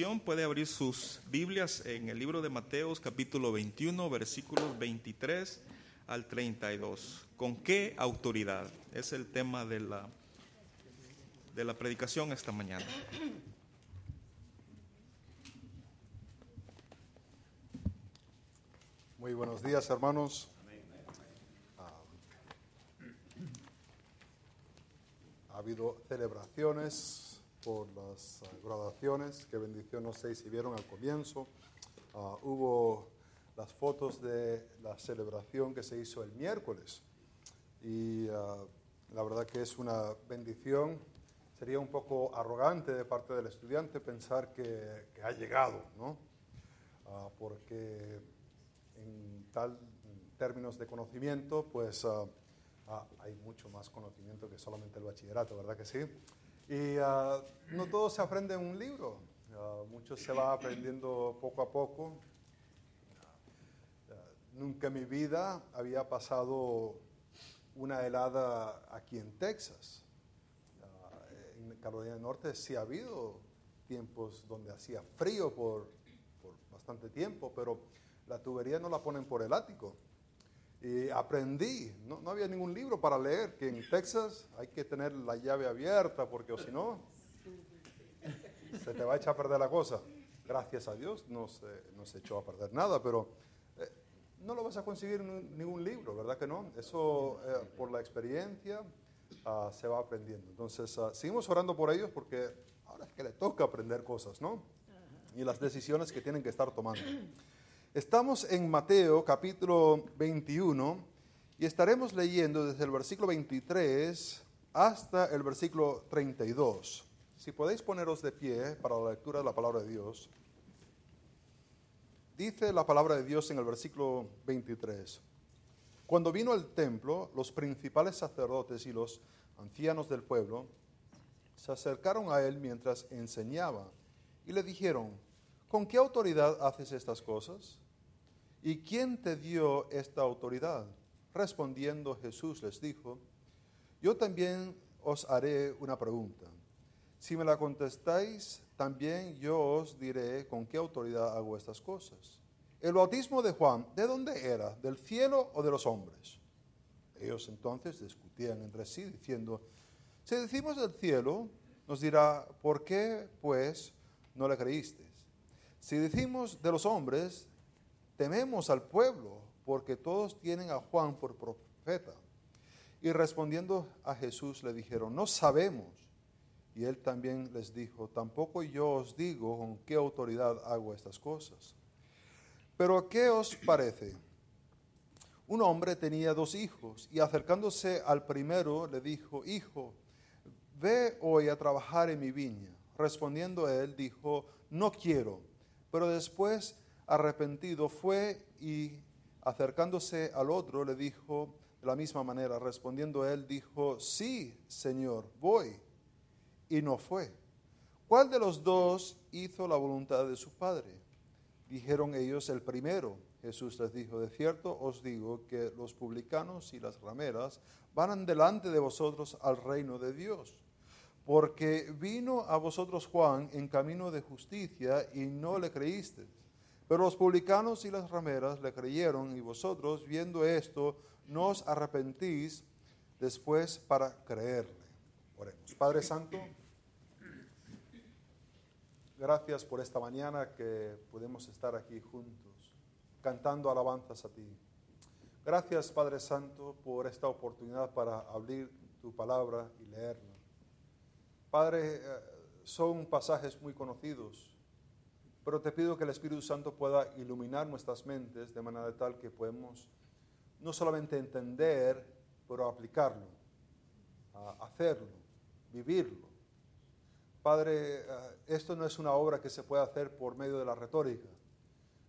puede abrir sus Biblias en el libro de Mateos capítulo 21 versículos 23 al 32. ¿Con qué autoridad? Es el tema de la, de la predicación esta mañana. Muy buenos días, hermanos. Ah, ha habido celebraciones por las ah, graduaciones. Qué bendición, no sé si vieron al comienzo. Ah, hubo las fotos de la celebración que se hizo el miércoles. Y la verdad que es una bendición. Sería un poco arrogante de parte del estudiante pensar que, que ha llegado, ¿no? porque en tal términos de conocimiento, pues hay mucho más conocimiento que solamente el bachillerato, ¿verdad que sí? Y ah, no todo se aprende en un libro, mucho se va aprendiendo poco a poco. nunca en mi vida había pasado una helada aquí en Texas. en Carolina del Norte sí ha habido tiempos donde hacía frío por, por bastante tiempo, pero la tubería no la ponen por el ático. Y aprendí, no, había ningún libro para leer, que en Texas hay que tener la llave abierta, porque o si no, se te va a echar a perder la cosa. Gracias a Dios no se, no se echó a perder nada, pero eh, no lo vas a conseguir en ningún libro, ¿verdad que no? Eso eh, por la experiencia ah, se va aprendiendo. Entonces, ah, seguimos orando por ellos porque ahora es que le toca aprender cosas, ¿no? Y las decisiones que tienen que estar tomando. Estamos en Mateo capítulo 21 y estaremos leyendo desde el versículo 23 hasta el versículo 32. Si podéis poneros de pie para la lectura de la palabra de Dios. Dice la palabra de Dios en el versículo 23. Cuando vino al templo, los principales sacerdotes y los ancianos del pueblo se acercaron a él mientras enseñaba y le dijeron, ¿con qué autoridad haces estas cosas? ¿Y quién te dio esta autoridad? Respondiendo Jesús les dijo, yo también os haré una pregunta. Si me la contestáis, también yo os diré con qué autoridad hago estas cosas. El bautismo de Juan, ¿de dónde era? ¿Del cielo o de los hombres? Ellos entonces discutían entre sí, diciendo, si decimos del cielo, nos dirá, ¿por qué pues no le creísteis? Si decimos de los hombres, tememos al pueblo, porque todos tienen a Juan por profeta. Y respondiendo a Jesús le dijeron, no sabemos. Y él también les dijo, tampoco yo os digo con qué autoridad hago estas cosas. Pero ¿qué os parece? Un hombre tenía dos hijos y acercándose al primero le dijo, hijo, ve hoy a trabajar en mi viña. Respondiendo él dijo, no quiero. Pero después arrepentido, fue y acercándose al otro le dijo de la misma manera, respondiendo él, dijo, sí, Señor, voy. Y no fue. ¿Cuál de los dos hizo la voluntad de su padre? Dijeron ellos el primero. Jesús les dijo, de cierto os digo que los publicanos y las rameras van delante de vosotros al reino de Dios. Porque vino a vosotros Juan en camino de justicia y no le creísteis pero los publicanos y las rameras le creyeron y vosotros, viendo esto, no os arrepentís después para creerle. Oremos. Padre Santo, gracias por esta mañana que podemos estar aquí juntos, cantando alabanzas a ti. Gracias, Padre Santo, por esta oportunidad para abrir tu palabra y leerla. Padre, eh, son pasajes muy conocidos pero te pido que el Espíritu Santo pueda iluminar nuestras mentes de manera tal que podemos no solamente entender, pero aplicarlo, hacerlo, vivirlo. Padre, eh, esto no es una obra que se pueda hacer por medio de la retórica.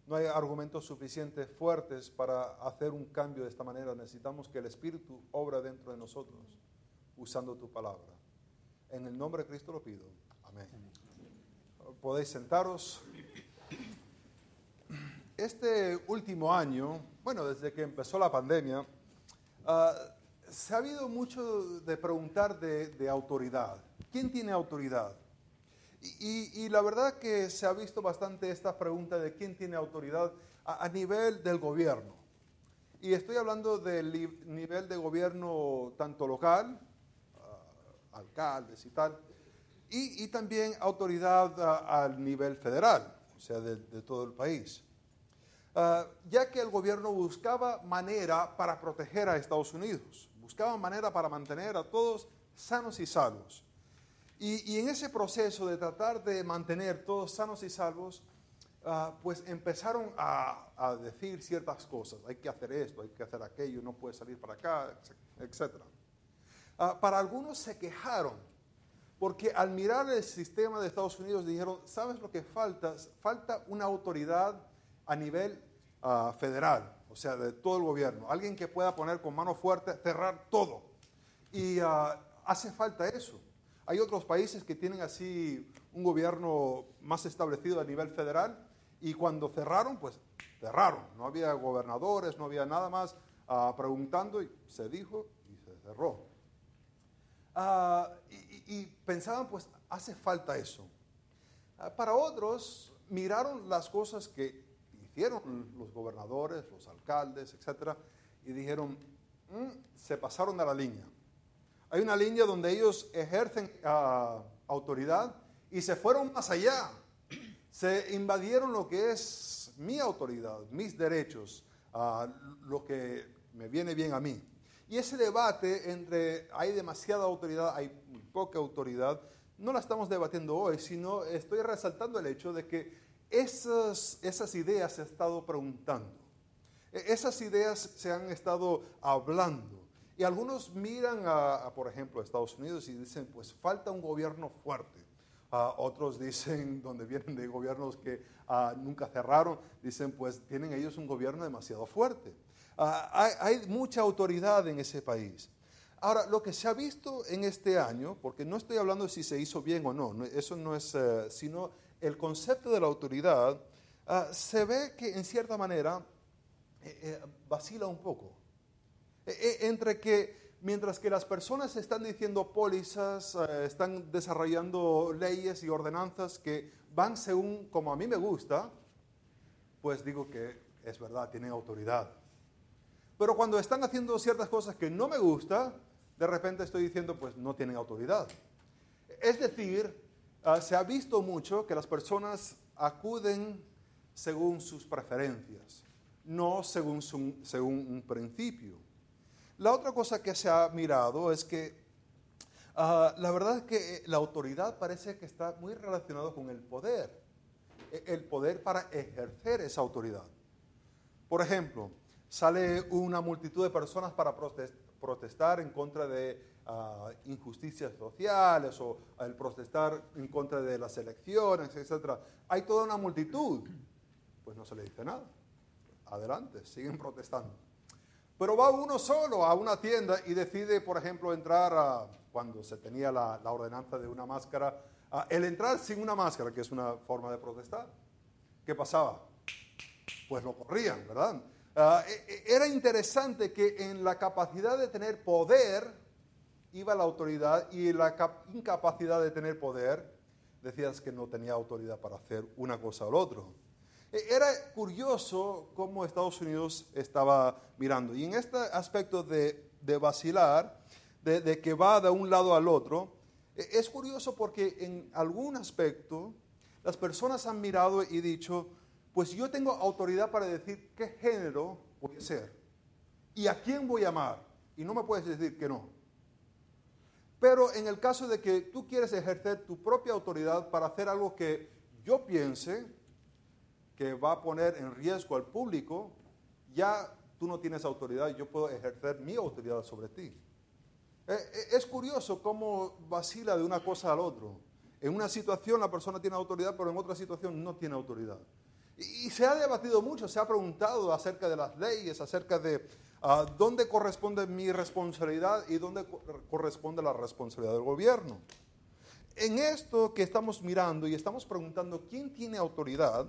No hay argumentos suficientes fuertes para hacer un cambio de esta manera. Necesitamos que el Espíritu obra dentro de nosotros, usando tu palabra. En el nombre de Cristo lo pido. Amén. Podéis sentaros este último año, bueno, desde que empezó la pandemia, ah, se ha habido mucho de preguntar de, autoridad. ¿Quién tiene autoridad? Y, la verdad que se ha visto bastante esta pregunta de quién tiene autoridad a, nivel del gobierno. Y estoy hablando del nivel de gobierno tanto local, ah, alcaldes y tal, y, también autoridad ah, al nivel federal, o sea, de, todo el país. Ah, ya que el gobierno buscaba manera para proteger a Estados Unidos, buscaba manera para mantener a todos sanos y salvos. Y, en ese proceso de tratar de mantener todos sanos y salvos, ah, pues empezaron a, decir ciertas cosas. Hay que hacer esto, hay que hacer aquello, no puede salir para acá, etc. Ah, para algunos se quejaron, porque al mirar el sistema de Estados Unidos dijeron, ¿sabes lo que falta? Falta una autoridad a nivel ah, federal, o sea, de todo el gobierno. Alguien que pueda poner con mano fuerte, cerrar todo. Y hace falta eso. Hay otros países que tienen así un gobierno más establecido a nivel federal y cuando cerraron, pues cerraron. No había gobernadores, no había nada más ah, preguntando y se dijo y se cerró. Ah, y, pensaban, pues hace falta eso. Ah, para otros, miraron las cosas que hicieron los gobernadores, los alcaldes, etcétera, y dijeron, mm, se pasaron a la línea. Hay una línea donde ellos ejercen ah, autoridad y se fueron más allá. Se invadieron lo que es mi autoridad, mis derechos, ah, lo que me viene bien a mí. Y ese debate entre hay demasiada autoridad, hay poca autoridad, no la estamos debatiendo hoy, sino estoy resaltando el hecho de que esas, esas ideas se han estado preguntando. E, esas ideas se han estado hablando. Y algunos miran, a, por ejemplo, a Estados Unidos y dicen, pues falta un gobierno fuerte. otros dicen, donde vienen de gobiernos que ah, nunca cerraron, dicen, pues tienen ellos un gobierno demasiado fuerte. Ah, hay, mucha autoridad en ese país. Ahora, lo que se ha visto en este año, porque no estoy hablando de si se hizo bien o no, eso no es, eh, sino el concepto de la autoridad, ah, se ve que en cierta manera eh, eh, vacila un poco. E, e, entre que mientras que las personas están diciendo pólizas, eh, están desarrollando leyes y ordenanzas que van según como a mí me gusta, pues digo que es verdad, tienen autoridad. Pero cuando están haciendo ciertas cosas que no me gusta, de repente estoy diciendo, pues no tienen autoridad. Es decir, ah, se ha visto mucho que las personas acuden según sus preferencias, no según, un principio. La otra cosa que se ha mirado es que ah, la verdad es que eh, la autoridad parece que está muy relacionado con el poder, e, el poder para ejercer esa autoridad. Por ejemplo, sale una multitud de personas para protestar en contra de ah, injusticias sociales o el protestar en contra de las elecciones, etc. Hay toda una multitud, pues no se le dice nada. Adelante, siguen protestando. Pero va uno solo a una tienda y decide, por ejemplo, entrar a, cuando se tenía la, ordenanza de una máscara, el entrar sin una máscara, que es una forma de protestar. ¿Qué pasaba? Pues lo corrían, ¿verdad? E, era interesante que en la capacidad de tener poder iba la autoridad y la incapacidad de tener poder decías que no tenía autoridad para hacer una cosa o lo otro. E, era curioso cómo Estados Unidos estaba mirando. Y en este aspecto de, vacilar, de, que va de un lado al otro, es curioso porque en algún aspecto las personas han mirado y dicho, pues yo tengo autoridad para decir qué género voy a ser y a quién voy a amar. Y no me puedes decir que no. Pero en el caso de que tú quieres ejercer tu propia autoridad para hacer algo que yo piense, que va a poner en riesgo al público, ya tú no tienes autoridad, yo puedo ejercer mi autoridad sobre ti. Eh, eh, es curioso cómo vacila de una cosa al otro. En una situación la persona tiene autoridad, pero en otra situación no tiene autoridad. Y, se ha debatido mucho, se ha preguntado acerca de las leyes, acerca de ah, dónde corresponde mi responsabilidad y dónde corresponde la responsabilidad del gobierno. En esto que estamos mirando y estamos preguntando quién tiene autoridad,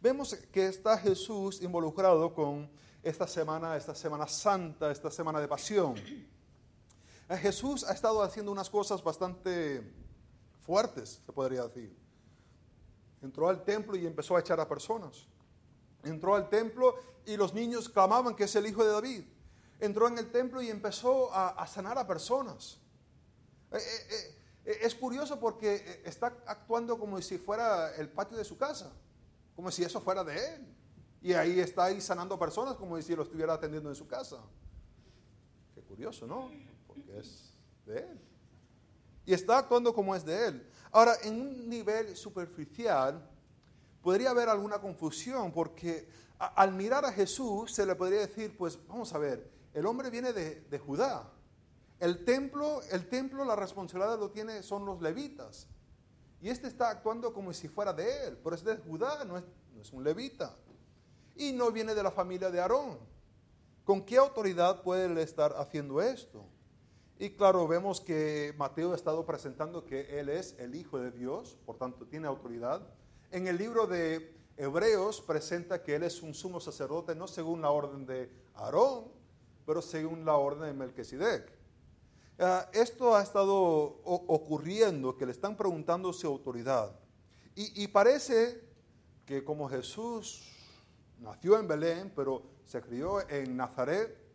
vemos que está Jesús involucrado con esta semana, esta semana santa, esta semana de pasión. Eh, Jesús ha estado haciendo unas cosas bastante fuertes, se podría decir. Entró al templo y empezó a echar a personas. Entró al templo y los niños clamaban que es el hijo de David. Entró en el templo y empezó a, sanar a personas. Eh, eh, eh, es curioso porque está actuando como si fuera el patio de su casa, como si eso fuera de él. Y ahí está ahí sanando personas como si lo estuviera atendiendo en su casa. Qué curioso, ¿no? Porque es de él. Y está actuando como es de él. Ahora, en un nivel superficial, podría haber alguna confusión, porque al mirar a Jesús se le podría decir, pues vamos a ver, el hombre viene de, Judá. El templo, el templo, la responsabilidad lo tiene, son los levitas. Y este está actuando como si fuera de él, pero es de Judá, no es, no es un levita. Y no viene de la familia de Aarón. ¿Con qué autoridad puede él estar haciendo esto? Y claro, vemos que Mateo ha estado presentando que él es el Hijo de Dios, por tanto tiene autoridad. En el libro de Hebreos presenta que él es un sumo sacerdote no según la orden de Aarón, pero según la orden de Melquisedec. Ah, esto ha estado ocurriendo, que le están preguntando su autoridad. Y, y parece que como Jesús nació en Belén, pero se crió en Nazaret,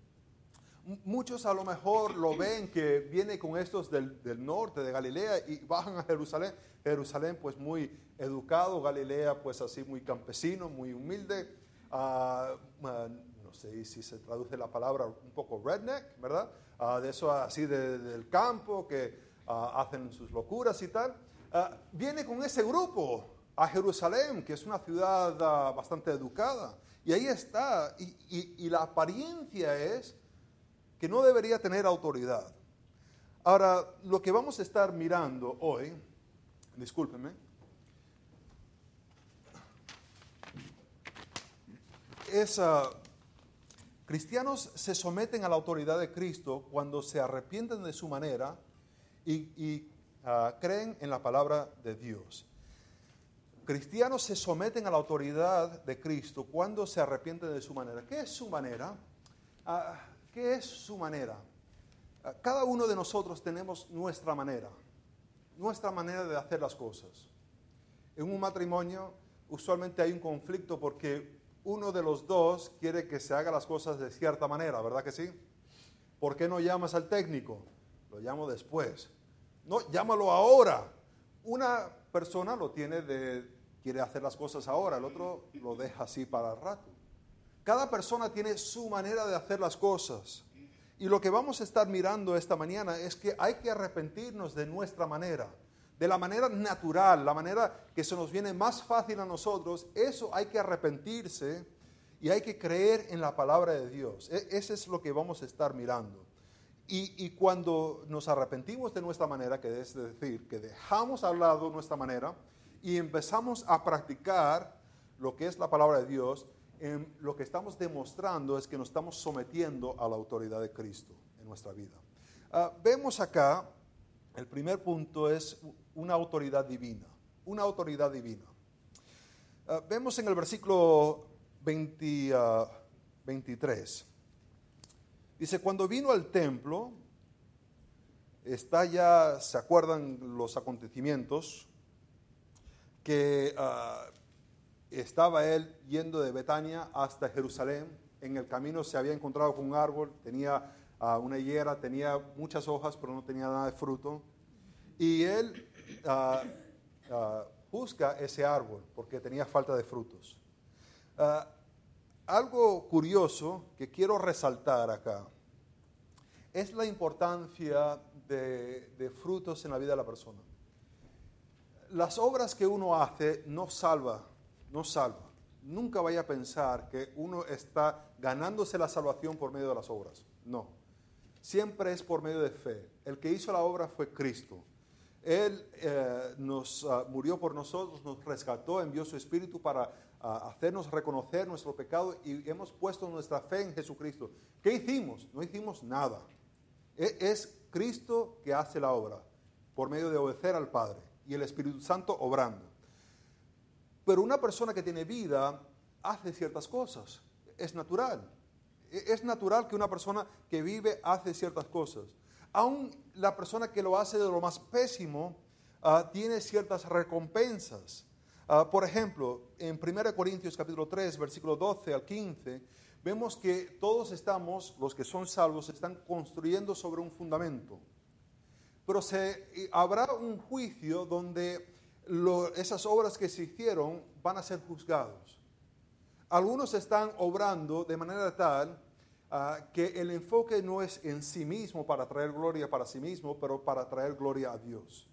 Muchos a lo mejor lo ven que viene con estos del, norte de Galilea y bajan a Jerusalén. Jerusalén pues muy educado, Galilea pues así muy campesino, muy humilde. Ah, ah, no sé si se traduce la palabra un poco redneck, ¿verdad? Ah, de eso así del campo que hacen sus locuras y tal. viene con ese grupo a Jerusalén, que es una ciudad bastante educada. Y ahí está. y la apariencia es que no debería tener autoridad. Ahora, lo que vamos a estar mirando hoy, discúlpenme, es, uh, cristianos se someten a la autoridad de Cristo cuando se arrepienten de su manera y, uh, creen en la palabra de Dios. Cristianos se someten a la autoridad de Cristo cuando se arrepienten de su manera. ¿Qué es su manera? Uh, ¿Qué es su manera? Ah, cada uno de nosotros tenemos nuestra manera, nuestra manera de hacer las cosas. En un matrimonio usualmente hay un conflicto porque uno de los dos quiere que se haga las cosas de cierta manera, ¿verdad que sí? ¿Por qué no llamas al técnico? Lo llamo después. No, llámalo ahora. Una persona lo tiene de, quiere hacer las cosas ahora, el otro lo deja así para el rato. Cada persona tiene su manera de hacer las cosas. Y lo que vamos a estar mirando esta mañana es que hay que arrepentirnos de nuestra manera, de la manera natural, la manera que se nos viene más fácil a nosotros. Eso hay que arrepentirse y hay que creer en la palabra de Dios. E, Eso es lo que vamos a estar mirando. Y, y, cuando nos arrepentimos de nuestra manera, que es decir, que dejamos al lado nuestra manera y empezamos a practicar lo que es la palabra de Dios, lo que estamos demostrando es que nos estamos sometiendo a la autoridad de Cristo en nuestra vida. Ah, vemos acá, el primer punto es una autoridad divina, una autoridad divina. Ah, vemos en el versículo 23, ah, dice, cuando vino al templo, está ya, se acuerdan los acontecimientos, que estaba él yendo de Betania hasta Jerusalén. En el camino se había encontrado con un árbol, tenía ah, una higuera, tenía muchas hojas, pero no tenía nada de fruto. Y él uh, busca ese árbol porque tenía falta de frutos. algo curioso que quiero resaltar acá es la importancia de, de frutos en la vida de la persona. Las obras que uno hace no salva no salva. Nunca vaya a pensar que uno está ganándose la salvación por medio de las obras. No. Siempre es por medio de fe. El que hizo la obra fue Cristo. Él eh, nos ah, murió por nosotros, nos rescató, envió su Espíritu para ah, hacernos reconocer nuestro pecado y hemos puesto nuestra fe en Jesucristo. ¿Qué hicimos? No hicimos nada. E, es Cristo que hace la obra por medio de obedecer al Padre y el Espíritu Santo obrando. Pero una persona que tiene vida hace ciertas cosas. Es natural. E, es natural que una persona que vive hace ciertas cosas. Aún la persona que lo hace de lo más pésimo, ah, tiene ciertas recompensas. Ah, por ejemplo, en 1 Corintios capítulo 3, versículo 12 al 15, vemos que todos estamos, los que son salvos, están construyendo sobre un fundamento. Pero se, habrá un juicio donde esas obras que se hicieron van a ser juzgados. Algunos están obrando de manera tal ah, que el enfoque no es en sí mismo para traer gloria para sí mismo, pero para traer gloria a Dios.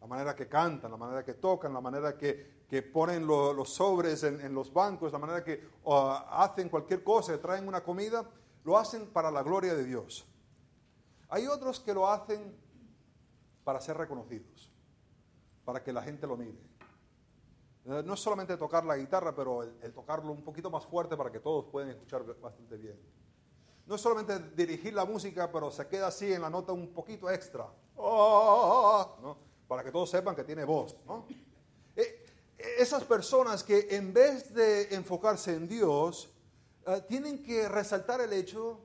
La manera que cantan, la manera que tocan, la manera que, que ponen los sobres en, los bancos, la manera que hacen cualquier cosa, traen una comida, lo hacen para la gloria de Dios. Hay otros que lo hacen para ser reconocidos para que la gente lo mire. Eh, no es solamente tocar la guitarra, pero el, tocarlo un poquito más fuerte para que todos puedan escuchar bastante bien. No es solamente dirigir la música, pero se queda así en la nota un poquito extra, oh, para que todos sepan que tiene voz. Eh, esas personas que en vez de enfocarse en Dios, eh, tienen que resaltar el hecho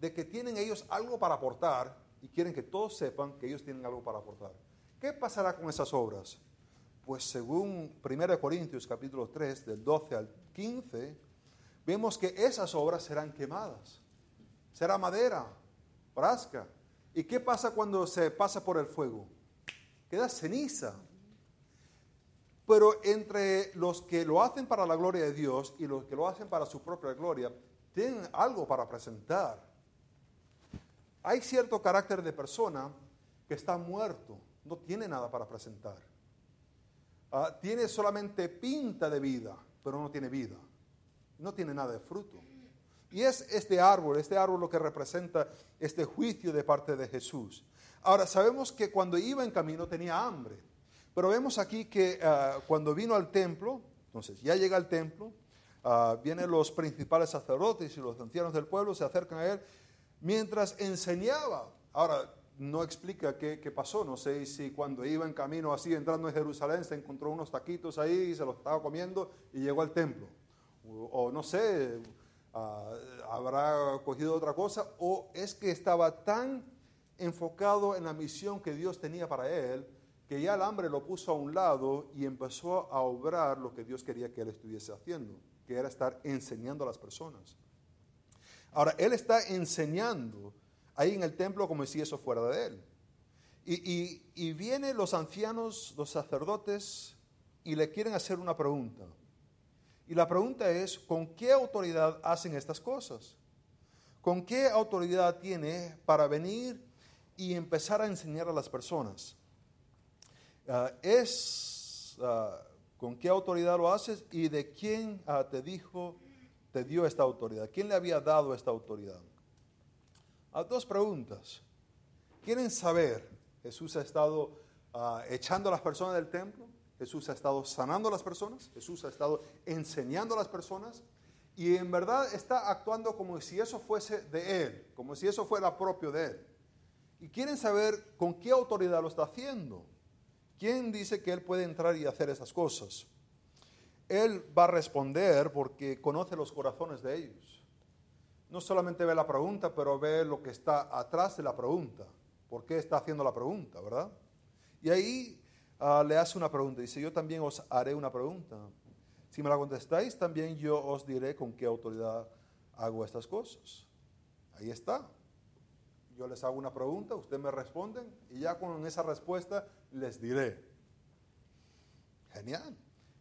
de que tienen ellos algo para aportar y quieren que todos sepan que ellos tienen algo para aportar. ¿Qué pasará con esas obras? Pues según 1 Corintios capítulo 3, del 12 al 15, vemos que esas obras serán quemadas. Será madera, brasca. ¿Y qué pasa cuando se pasa por el fuego? Queda ceniza. Pero entre los que lo hacen para la gloria de Dios y los que lo hacen para su propia gloria, tienen algo para presentar. Hay cierto carácter de persona que está muerto no tiene nada para presentar. Ah, tiene solamente pinta de vida, pero no tiene vida. No tiene nada de fruto. Y es este árbol, este árbol lo que representa este juicio de parte de Jesús. Ahora, sabemos que cuando iba en camino tenía hambre, pero vemos aquí que ah, cuando vino al templo, entonces ya llega al templo, uh, vienen los principales sacerdotes y los ancianos del pueblo, se acercan a él, mientras enseñaba. Ahora, no explica qué, pasó. No sé si cuando iba en camino así, entrando en Jerusalén, se encontró unos taquitos ahí y se los estaba comiendo y llegó al templo. O, no sé, ah, habrá cogido otra cosa. O es que estaba tan enfocado en la misión que Dios tenía para él, que ya el hambre lo puso a un lado y empezó a obrar lo que Dios quería que él estuviese haciendo, que era estar enseñando a las personas. Ahora, él está enseñando ahí en el templo como si eso fuera de él. Y, vienen los ancianos, los sacerdotes, y le quieren hacer una pregunta. Y la pregunta es, ¿con qué autoridad hacen estas cosas? ¿Con qué autoridad tiene para venir y empezar a enseñar a las personas? Ah, es, ah, ¿con qué autoridad lo haces y de quién ah, te dijo, te dio esta autoridad? ¿Quién le había dado esta autoridad? A dos preguntas. ¿Quieren saber? Jesús ha estado ah, echando a las personas del templo, Jesús ha estado sanando a las personas, Jesús ha estado enseñando a las personas y en verdad está actuando como si eso fuese de Él, como si eso fuera propio de Él. Y quieren saber con qué autoridad lo está haciendo. ¿Quién dice que Él puede entrar y hacer esas cosas? Él va a responder porque conoce los corazones de ellos no solamente ve la pregunta, pero ve lo que está atrás de la pregunta. ¿Por qué está haciendo la pregunta, verdad? Y ahí ah, le hace una pregunta. Dice, yo también os haré una pregunta. Si me la contestáis, también yo os diré con qué autoridad hago estas cosas. Ahí está. Yo les hago una pregunta, ustedes me responden y ya con esa respuesta les diré. Genial.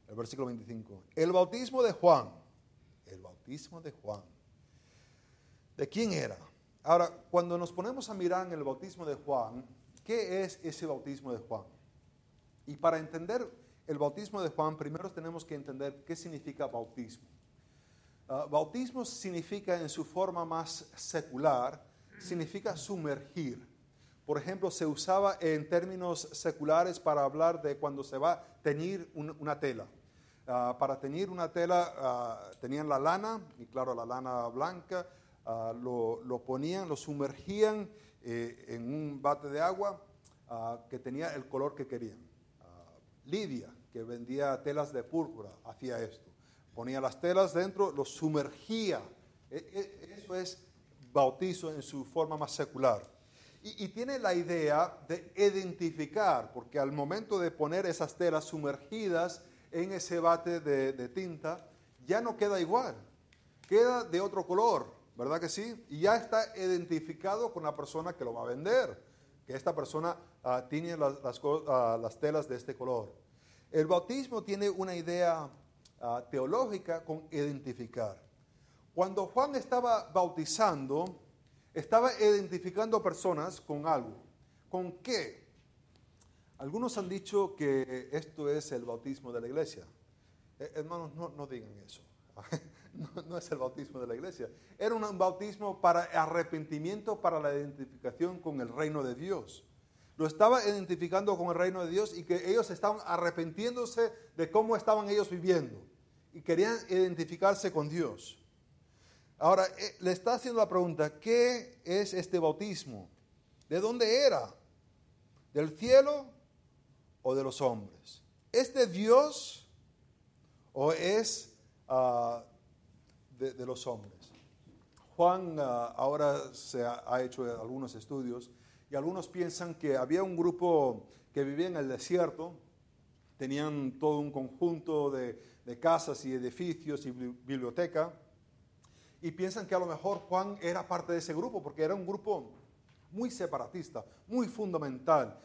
El versículo 25. El bautismo de Juan. El bautismo de Juan de quién era. Ahora, cuando nos ponemos a mirar en el bautismo de Juan, ¿qué es ese bautismo de Juan? Y para entender el bautismo de Juan, primero tenemos que entender qué significa bautismo. Ah, bautismo significa en su forma más secular, significa sumergir. Por ejemplo, se usaba en términos seculares para hablar de cuando se va a teñir una tela. Ah, para teñir una tela ah, tenían la lana, y claro, la lana blanca, Ah, lo, ponían, lo sumergían eh, en un bate de agua ah, que tenía el color que querían. Ah, Lidia, que vendía telas de púrpura, hacía esto. Ponía las telas dentro, lo sumergía. E, e, eso es bautizo en su forma más secular. Y, tiene la idea de identificar, porque al momento de poner esas telas sumergidas en ese bate de, tinta, ya no queda igual, queda de otro color, ¿verdad que sí? Y ya está identificado con la persona que lo va a vender, que esta persona ah, tiene las, ah, las, telas de este color. El bautismo tiene una idea ah, teológica con identificar. Cuando Juan estaba bautizando, estaba identificando personas con algo. ¿Con qué? Algunos han dicho que esto es el bautismo de la iglesia. Eh, hermanos, no, digan eso. no, es el bautismo de la iglesia. Era un bautismo para arrepentimiento, para la identificación con el reino de Dios. Lo estaba identificando con el reino de Dios y que ellos estaban arrepentiéndose de cómo estaban ellos viviendo. Y querían identificarse con Dios. Ahora, eh, le está haciendo la pregunta, ¿qué es este bautismo? ¿De dónde era? ¿Del cielo o de los hombres? ¿Es de Dios o es ah, de, los hombres? Juan ah, ahora se ha, hecho algunos estudios y algunos piensan que había un grupo que vivía en el desierto, tenían todo un conjunto de, de casas y edificios y biblioteca, y piensan que a lo mejor Juan era parte de ese grupo, porque era un grupo muy separatista, muy fundamental.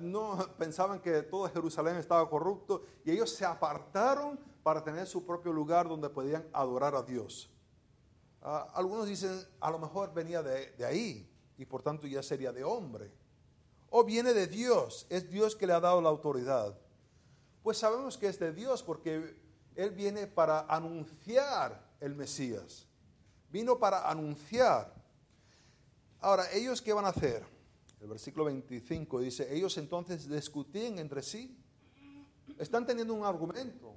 No pensaban que todo Jerusalén estaba corrupto y ellos se apartaron para tener su propio lugar donde podían adorar a Dios. Ah, algunos dicen, a lo mejor venía de, de ahí y por tanto ya sería de hombre. O viene de Dios, es Dios que le ha dado la autoridad. Pues sabemos que es de Dios porque Él viene para anunciar el Mesías vino para anunciar. Ahora, ¿ellos qué van a hacer? El versículo 25 dice, ellos entonces discutían entre sí. Están teniendo un argumento.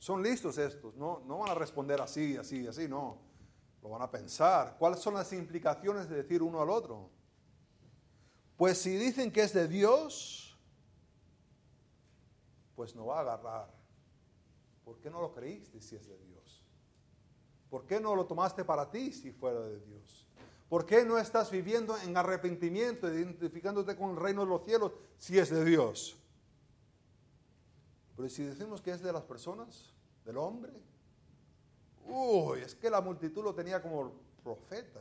Son listos estos, no, no van a responder así, así, así, no. Lo van a pensar. ¿Cuáles son las implicaciones de decir uno al otro? Pues si dicen que es de Dios, pues no va a agarrar. ¿Por qué no lo creíste si es de Dios? ¿Por qué no lo tomaste para ti si fuera de Dios? ¿Por qué no estás viviendo en arrepentimiento, identificándote con el reino de los cielos si es de Dios? Pero si decimos que es de las personas, del hombre, uy, es que la multitud lo tenía como profeta.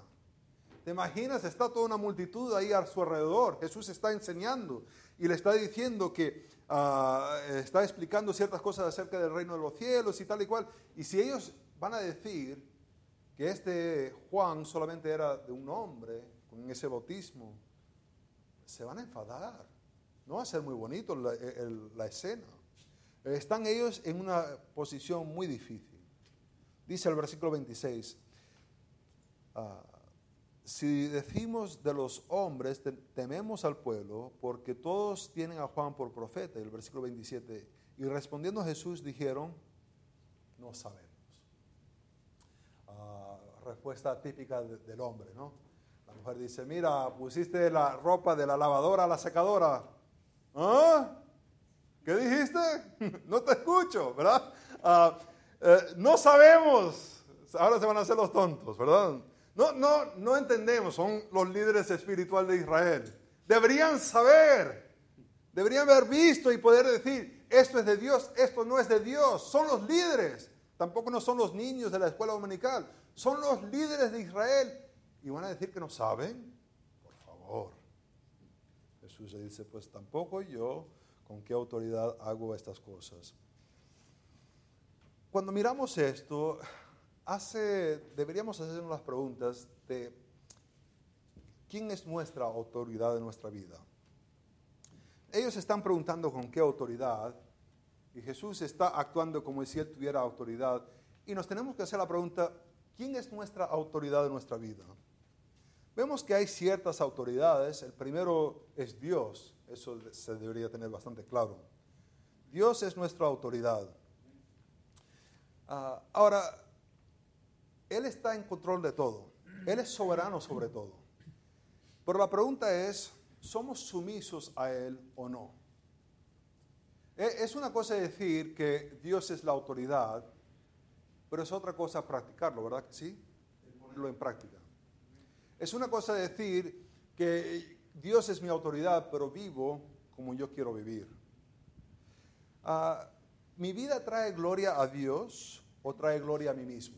¿Te imaginas? Está toda una multitud ahí a su alrededor. Jesús está enseñando y le está diciendo que ah, está explicando ciertas cosas acerca del reino de los cielos y tal y cual. Y si ellos van a decir que este Juan solamente era de un hombre con ese bautismo, se van a enfadar. No va a ser muy bonito la, escena. Están ellos en una posición muy difícil. Dice el versículo 26, ah, si decimos de los hombres, tememos al pueblo, porque todos tienen a Juan por profeta. El versículo 27, y respondiendo a Jesús dijeron, no sabemos respuesta típica del hombre, ¿no? La mujer dice, mira, pusiste la ropa de la lavadora a la secadora. ¿Ah? ¿Qué dijiste? no te escucho, ¿verdad? Ah, eh, no sabemos. Ahora se van a hacer los tontos, ¿verdad? No, no, no entendemos. Son los líderes espirituales de Israel. Deberían saber. Deberían haber visto y poder decir, esto es de Dios, esto no es de Dios. Son los líderes. Tampoco no son los niños de la escuela dominical son los líderes de Israel. Y van a decir que no saben. Por favor. Jesús le dice, pues tampoco yo con qué autoridad hago estas cosas. Cuando miramos esto, hace, deberíamos hacernos las preguntas de quién es nuestra autoridad en nuestra vida. Ellos están preguntando con qué autoridad y Jesús está actuando como si él tuviera autoridad. Y nos tenemos que hacer la pregunta, ¿Quién es nuestra autoridad en nuestra vida? Vemos que hay ciertas autoridades. El primero es Dios. Eso se debería tener bastante claro. Dios es nuestra autoridad. Ah, ahora, Él está en control de todo. Él es soberano sobre todo. Pero la pregunta es, ¿somos sumisos a Él o no? E, es una cosa decir que Dios es la autoridad pero es otra cosa practicarlo, ¿verdad sí? Ponerlo en práctica. Es una cosa decir que Dios es mi autoridad, pero vivo como yo quiero vivir. Ah, ¿Mi vida trae gloria a Dios o trae gloria a mí mismo?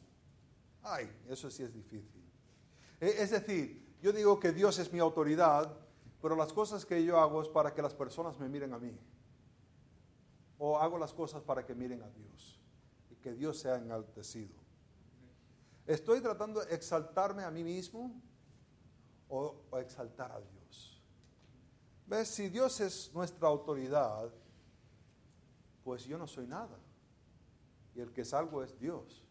Ay, eso sí es difícil. E, es decir, yo digo que Dios es mi autoridad, pero las cosas que yo hago es para que las personas me miren a mí. O hago las cosas para que miren a Dios y que Dios sea enaltecido. ¿Estoy tratando de exaltarme a mí mismo o, o exaltar a Dios? ¿Ves? Si Dios es nuestra autoridad, pues yo no soy nada. Y el que es algo es Dios.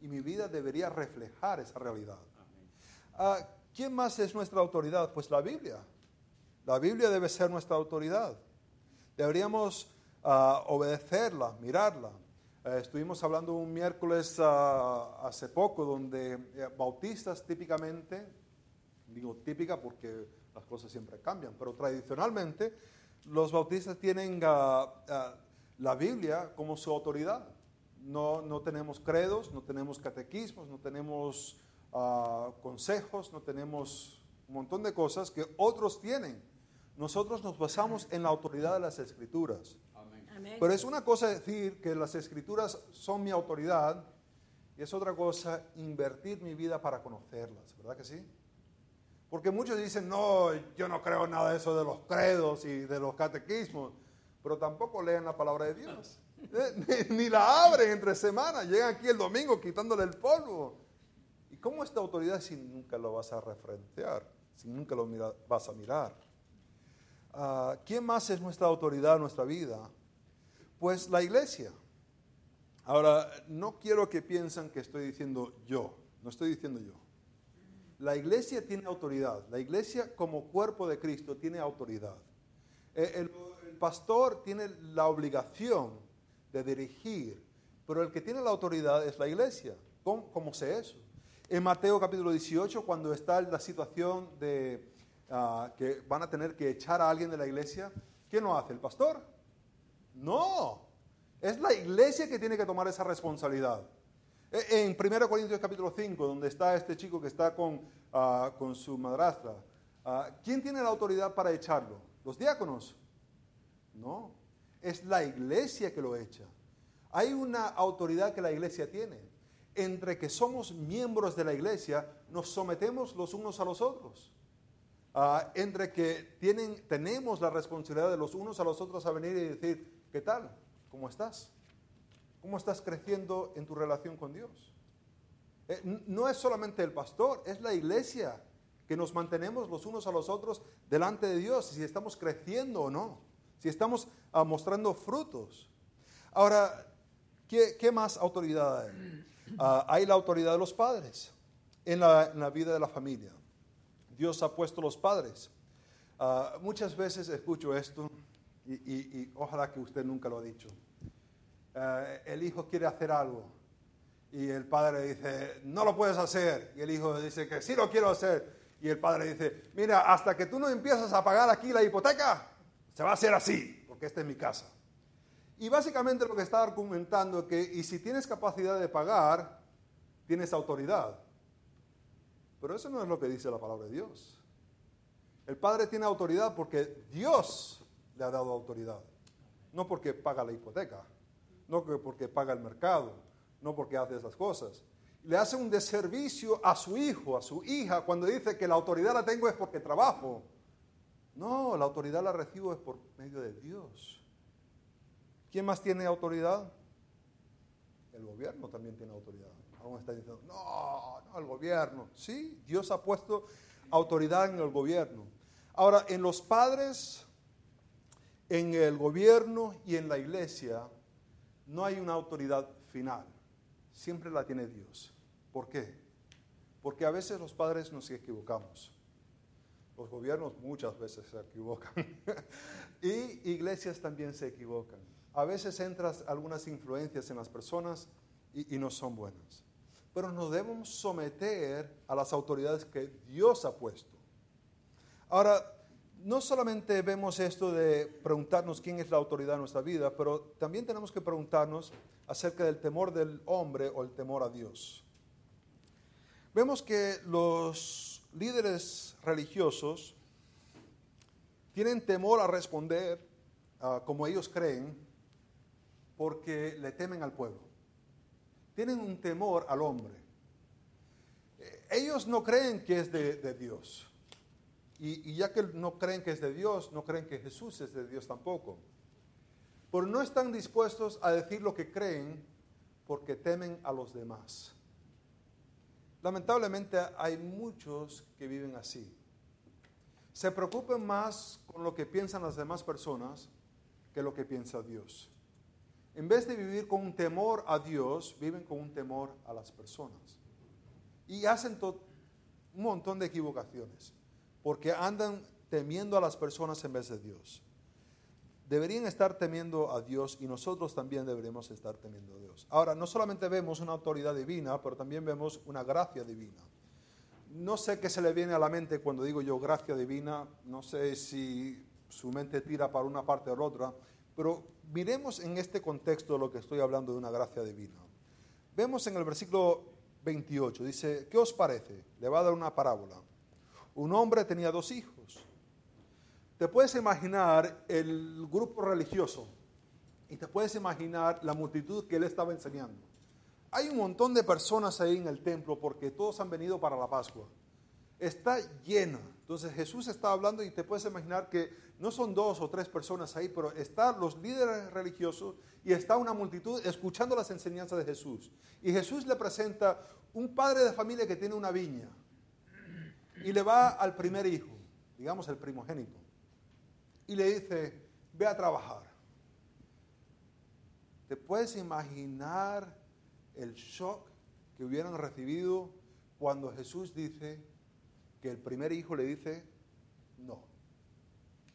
Y mi vida debería reflejar esa realidad. Ah, ¿Quién más es nuestra autoridad? Pues la Biblia. La Biblia debe ser nuestra autoridad. Deberíamos ah, obedecerla, mirarla. Eh, estuvimos hablando un miércoles ah, hace poco donde eh, bautistas típicamente, digo típica porque las cosas siempre cambian, pero tradicionalmente los bautistas tienen la Biblia como su autoridad. No, no tenemos credos, no tenemos catequismos, no tenemos ah, consejos, no tenemos un montón de cosas que otros tienen. Nosotros nos basamos en la autoridad de las escrituras. Pero es una cosa decir que las escrituras son mi autoridad y es otra cosa invertir mi vida para conocerlas, ¿verdad que sí? Porque muchos dicen, no, yo no creo nada de eso de los credos y de los catequismos pero tampoco leen la palabra de Dios. Eh, ni, la abren entre semanas, llegan aquí el domingo quitándole el polvo. ¿Y cómo esta autoridad si nunca lo vas a refrentear, si nunca lo vas a mirar? Ah, ¿Quién más es nuestra autoridad en nuestra vida? Pues la iglesia. Ahora, no quiero que piensen que estoy diciendo yo, no estoy diciendo yo. La iglesia tiene autoridad, la iglesia como cuerpo de Cristo tiene autoridad. Eh, el, pastor tiene la obligación de dirigir, pero el que tiene la autoridad es la iglesia. ¿Cómo, sé eso? En Mateo capítulo 18, cuando está la situación de ah, que van a tener que echar a alguien de la iglesia, ¿quién lo hace? ¿El pastor? No, es la iglesia que tiene que tomar esa responsabilidad. E, en 1 Corintios capítulo 5, donde está este chico que está con, ah, con su madrastra, ah, ¿quién tiene la autoridad para echarlo? ¿Los diáconos? No, es la iglesia que lo echa. Hay una autoridad que la iglesia tiene. Entre que somos miembros de la iglesia, nos sometemos los unos a los otros. Ah, entre que tienen, tenemos la responsabilidad de los unos a los otros a venir y decir, ¿qué tal? ¿Cómo estás? ¿Cómo estás creciendo en tu relación con Dios? Eh, no es solamente el pastor, es la iglesia que nos mantenemos los unos a los otros delante de Dios, si estamos creciendo o no si estamos ah, mostrando frutos. Ahora, ¿qué, más autoridad hay? Ah, hay la autoridad de los padres en la, vida de la familia. Dios ha puesto los padres. Ah, muchas veces escucho esto y, ojalá que usted nunca lo ha dicho. El hijo quiere hacer algo y el padre dice, no lo puedes hacer. Y el hijo dice que sí lo quiero hacer. Y el padre dice, mira, hasta que tú no empiezas a pagar aquí la hipoteca, se va a hacer así, porque esta es mi casa. Y básicamente lo que está argumentando es que, y si tienes capacidad de pagar, tienes autoridad. Pero eso no es lo que dice la palabra de Dios. El Padre tiene autoridad porque Dios le ha dado autoridad. No porque paga la hipoteca, no porque paga el mercado, no porque hace esas cosas. Le hace un deservicio a su hijo, a su hija, cuando dice que la autoridad la tengo es porque trabajo. No, la autoridad la recibo es por medio de Dios. ¿Quién más tiene autoridad? El gobierno también tiene autoridad. Aún está diciendo, no, no, el gobierno. Sí, Dios ha puesto autoridad en el gobierno. Ahora, en los padres, en el gobierno y en la iglesia, no hay una autoridad final. Siempre la tiene Dios. ¿Por qué? Porque a veces los padres nos equivocamos. Los gobiernos muchas veces se equivocan y iglesias también se equivocan. A veces entras algunas influencias en las personas y, no son buenas. Pero nos debemos someter a las autoridades que Dios ha puesto. Ahora, no solamente vemos esto de preguntarnos quién es la autoridad en nuestra vida, pero también tenemos que preguntarnos acerca del temor del hombre o el temor a Dios. Vemos que los líderes religiosos tienen temor a responder como ellos creen porque le temen al pueblo. Tienen un temor al hombre. Eh, ellos no creen que es de Dios. Y, ya que no creen que es de Dios, no creen que Jesús es de Dios tampoco. Pero no están dispuestos a decir lo que creen porque temen a los demás. Lamentablemente hay muchos que viven así. Se preocupan más con lo que piensan las demás personas que lo que piensa Dios. En vez de vivir con un temor a Dios, viven con un temor a las personas. Y hacen un montón de equivocaciones, porque andan temiendo a las personas en vez de Dios deberían estar temiendo a Dios y nosotros también deberíamos estar temiendo a Dios. Ahora, no solamente vemos una autoridad divina, pero también vemos una gracia divina. No sé qué se le viene a la mente cuando digo yo gracia divina, no sé si su mente tira para una parte o la otra, pero miremos en este contexto lo que estoy hablando de una gracia divina. Vemos en el versículo 28, dice, ¿qué os parece? Le va a dar una parábola. Un hombre tenía dos hijos. Te puedes imaginar el grupo religioso y te puedes imaginar la multitud que él estaba enseñando. Hay un montón de personas ahí en el templo porque todos han venido para la Pascua. Está llena. Entonces Jesús está hablando y te puedes imaginar que no son dos o tres personas ahí, pero están los líderes religiosos y está una multitud escuchando las enseñanzas de Jesús. Y Jesús le presenta un padre de familia que tiene una viña y le va al primer hijo, digamos el primogénito y le dice, ve a trabajar. ¿Te puedes imaginar el shock que hubieran recibido cuando Jesús dice que el primer hijo le dice, no,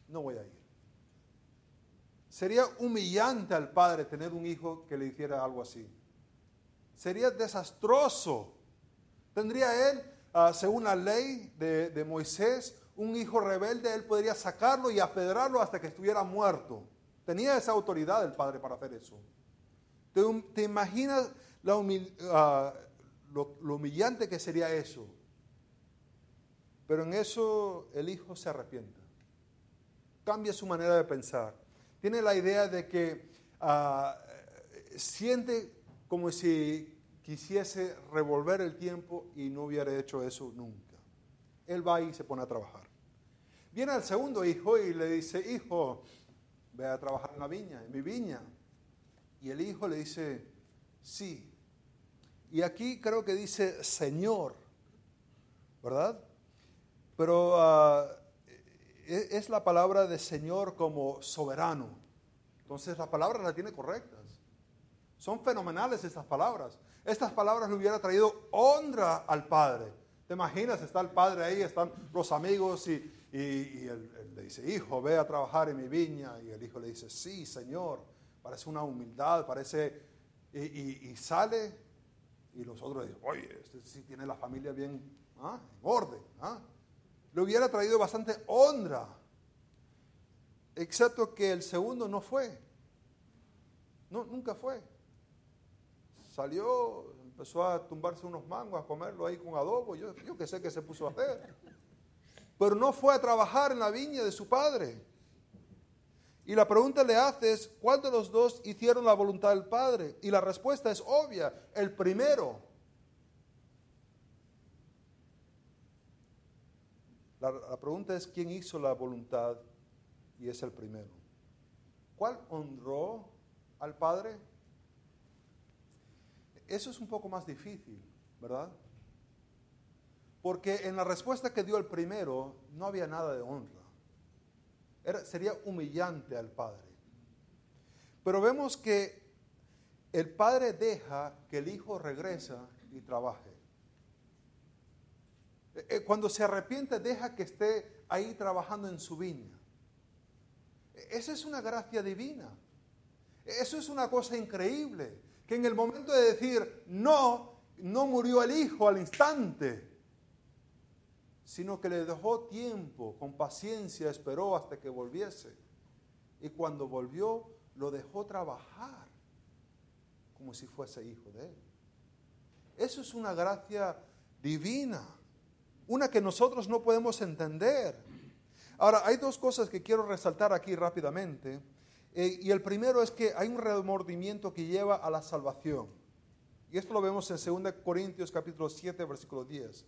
no voy a ir? Sería humillante al padre tener un hijo que le hiciera algo así. Sería desastroso. Tendría él, ah, según la ley de, de Moisés, un hijo rebelde, él podría sacarlo y apedrarlo hasta que estuviera muerto. Tenía esa autoridad el padre para hacer eso. ¿Te, imaginas ah, lo, lo humillante que sería eso? Pero en eso el hijo se arrepiente. Cambia su manera de pensar. Tiene la idea de que ah, siente como si quisiese revolver el tiempo y no hubiera hecho eso nunca. Él va y se pone a trabajar. Viene el segundo hijo y le dice, hijo, ve a trabajar en la viña, en mi viña. Y el hijo le dice, sí. Y aquí creo que dice Señor, ¿verdad? Pero ah, e-, es la palabra de Señor como soberano. Entonces las palabras las tiene correctas. Son fenomenales estas palabras. Estas palabras le hubiera traído honra al Padre. ¿Te imaginas? Está el Padre ahí, están los amigos y, y, él, le dice, hijo, ve a trabajar en mi viña. Y el hijo le dice, sí, Señor. Parece una humildad, parece... Y, sale y los otros dicen, oye, este sí tiene la familia bien ¿ah? en orden. ¿ah? Le hubiera traído bastante honra. Excepto que el segundo no fue. No, nunca fue. Salió, empezó a tumbarse unos mangos, a comerlo ahí con adobo. Yo, yo sé que se puso a hacer pero no fue a trabajar en la viña de su padre. Y la pregunta le hace es, ¿cuál de los dos hicieron la voluntad del Padre? Y la respuesta es obvia, el primero. La, la, pregunta es, ¿quién hizo la voluntad? Y es el primero. ¿Cuál honró al Padre? Eso es un poco más difícil, ¿verdad? Porque en la respuesta que dio el primero no había nada de honra. Sería humillante al Padre. Pero vemos que el Padre deja que el Hijo regresa y trabaje. Eh, eh, cuando se arrepiente, deja que esté ahí trabajando en su viña. E, esa es una gracia divina. Eso es una cosa increíble. Que en el momento de decir no, no murió el Hijo al instante sino que le dejó tiempo, con paciencia esperó hasta que volviese. Y cuando volvió, lo dejó trabajar como si fuese hijo de él. Eso es una gracia divina, una que nosotros no podemos entender. Ahora, hay dos cosas que quiero resaltar aquí rápidamente. Eh, y el primero es que hay un remordimiento que lleva a la salvación. Y esto lo vemos en 2 Corintios capítulo 7, versículo 10.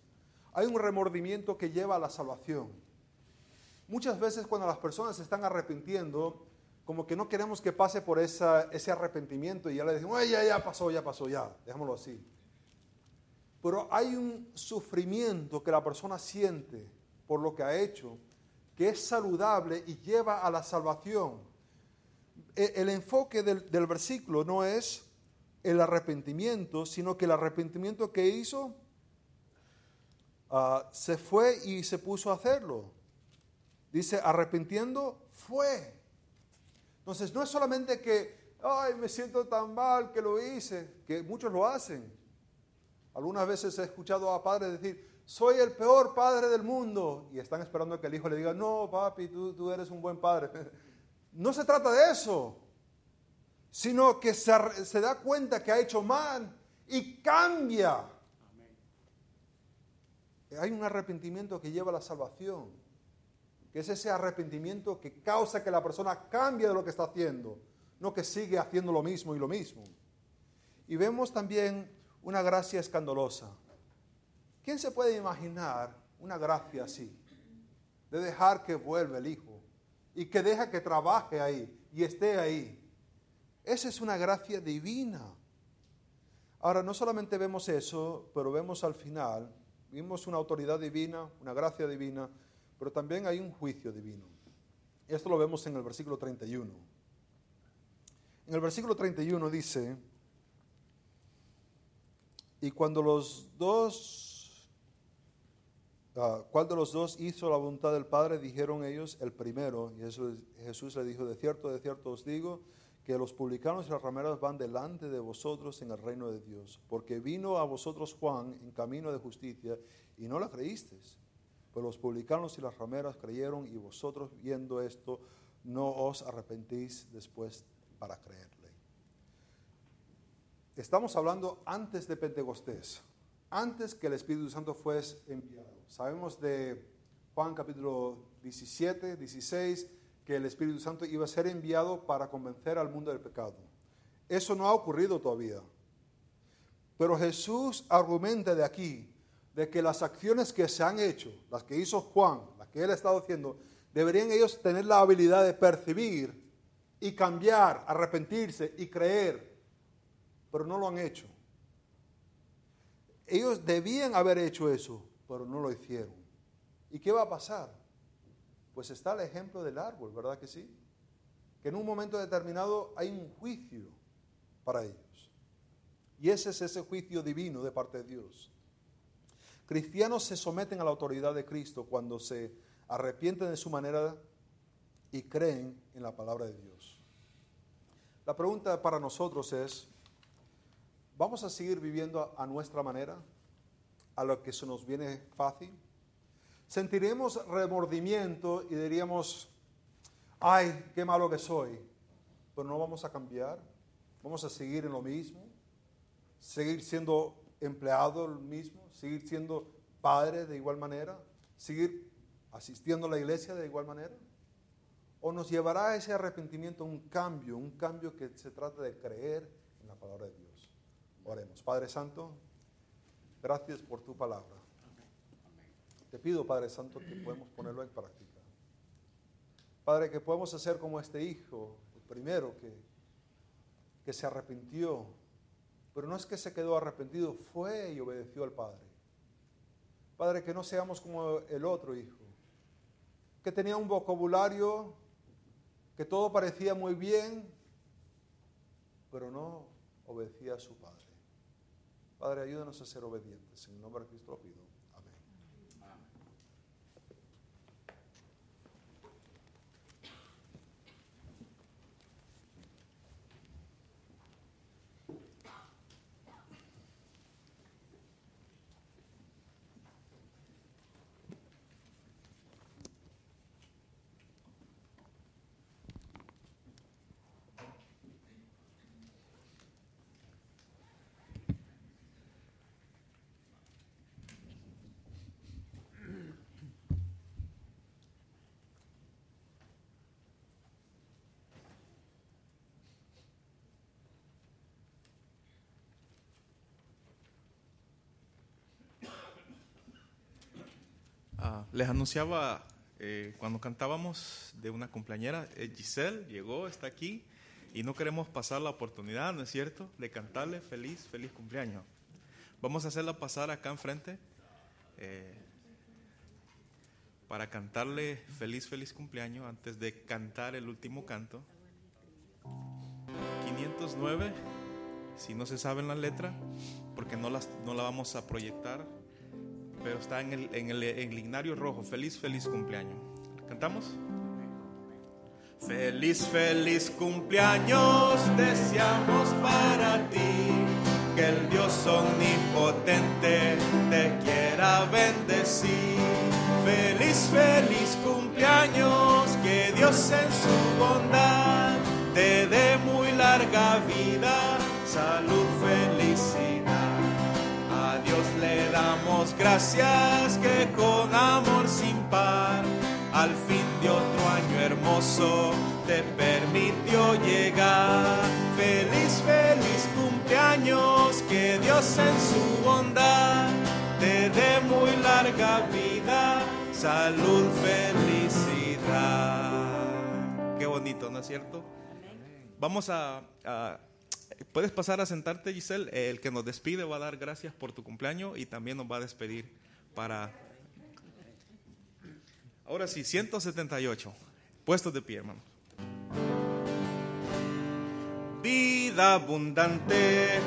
Hay un remordimiento que lleva a la salvación. Muchas veces cuando las personas se están arrepintiendo, como que no queremos que pase por ese arrepentimiento y ya le decimos, ya, ya pasó, ya pasó, ya, dejémoslo así. Pero hay un sufrimiento que la persona siente por lo que ha hecho, que es saludable y lleva a la salvación. E, el, enfoque del, versículo no es el arrepentimiento, sino que el arrepentimiento que hizo ah, se fue y se puso a hacerlo. Dice, arrepintiendo fue. Entonces, no es solamente que, ay, me siento tan mal que lo hice, que muchos lo hacen. Algunas veces he escuchado a padres decir, soy el peor padre del mundo. Y están esperando que el hijo le diga, no, papi, tú, tú eres un buen padre. No se trata de eso, sino que se, se da cuenta que ha hecho mal y cambia. Hay un arrepentimiento que lleva a la salvación, que es ese arrepentimiento que causa que la persona cambie de lo que está haciendo, no que sigue haciendo lo mismo y lo mismo. Y vemos también una gracia escandalosa. ¿Quién se puede imaginar una gracia así? De dejar que vuelva el Hijo y que deja que trabaje ahí y esté ahí. Esa es una gracia divina. Ahora, no solamente vemos eso, pero vemos al final, vimos una autoridad divina, una gracia divina, pero también hay un juicio divino. Esto lo vemos en el versículo 31. En el versículo 31 dice, y cuando los dos, uh, ¿cuál de los dos hizo la voluntad del Padre? Dijeron ellos, el primero. Y Jesús, le dijo, de cierto, de cierto os digo, que los publicanos y las rameras van delante de vosotros en el reino de Dios. Porque vino a vosotros Juan en camino de justicia y no la creísteis. Pero los publicanos y las rameras creyeron y vosotros viendo esto no os arrepentís después para creer. Estamos hablando antes de Pentecostés, antes que el Espíritu Santo fuese enviado. Sabemos de Juan capítulo 17, 16, que el Espíritu Santo iba a ser enviado para convencer al mundo del pecado. Eso no ha ocurrido todavía. Pero Jesús argumenta de aquí de que las acciones que se han hecho, las que hizo Juan, las que él ha estado haciendo, deberían ellos tener la habilidad de percibir y cambiar, arrepentirse y creer pero no lo han hecho. Ellos debían haber hecho eso, pero no lo hicieron. ¿Y qué va a pasar? Pues está el ejemplo del árbol, ¿verdad que sí? Que en un momento determinado hay un juicio para ellos. Y ese es ese juicio divino de parte de Dios. Cristianos se someten a la autoridad de Cristo cuando se arrepienten de su manera y creen en la palabra de Dios. La pregunta para nosotros es, ¿Vamos a seguir viviendo a nuestra manera? ¿A lo que se nos viene fácil? Sentiremos remordimiento y diríamos, ay, qué malo que soy, pero no vamos a cambiar, vamos a seguir en lo mismo, seguir siendo empleado el mismo, seguir siendo padre de igual manera, seguir asistiendo a la iglesia de igual manera. ¿O nos llevará ese arrepentimiento un cambio, un cambio que se trata de creer en la palabra de Dios? Oremos. Padre Santo, gracias por tu palabra. Te pido, Padre Santo, que podamos ponerlo en práctica. Padre, que podamos hacer como este hijo, el primero que, que se arrepintió, pero no es que se quedó arrepentido, fue y obedeció al Padre. Padre, que no seamos como el otro hijo, que tenía un vocabulario, que todo parecía muy bien, pero no obedecía a su Padre. Padre, ayúdanos a ser obedientes. En el nombre de Cristo lo pido. Les anunciaba eh, cuando cantábamos de una cumpleañera, eh, Giselle llegó, está aquí, y no queremos pasar la oportunidad, ¿no es cierto?, de cantarle feliz, feliz cumpleaños. Vamos a hacerla pasar acá enfrente eh, para cantarle feliz, feliz cumpleaños antes de cantar el último canto. 509, si no se saben la letra, porque no, las, no la vamos a proyectar, pero está en el, en el, en el ignario rojo. Feliz, feliz cumpleaños. ¿Cantamos? Feliz, feliz cumpleaños deseamos para ti. Que el Dios omnipotente te quiera bendecir. Feliz, feliz cumpleaños. Que Dios en su bondad te dé muy larga vida, salud, gracias que con amor sin par al fin de otro año hermoso te permitió llegar. Feliz, feliz cumpleaños, que Dios en su bondad te dé muy larga vida, salud, felicidad. Qué bonito, ¿no es cierto? Vamos a, Puedes pasar a sentarte, Giselle. El que nos despide va a dar gracias por tu cumpleaños y también nos va a despedir para Ahora sí, 178. Puestos de pie, hermano. Vida abundante.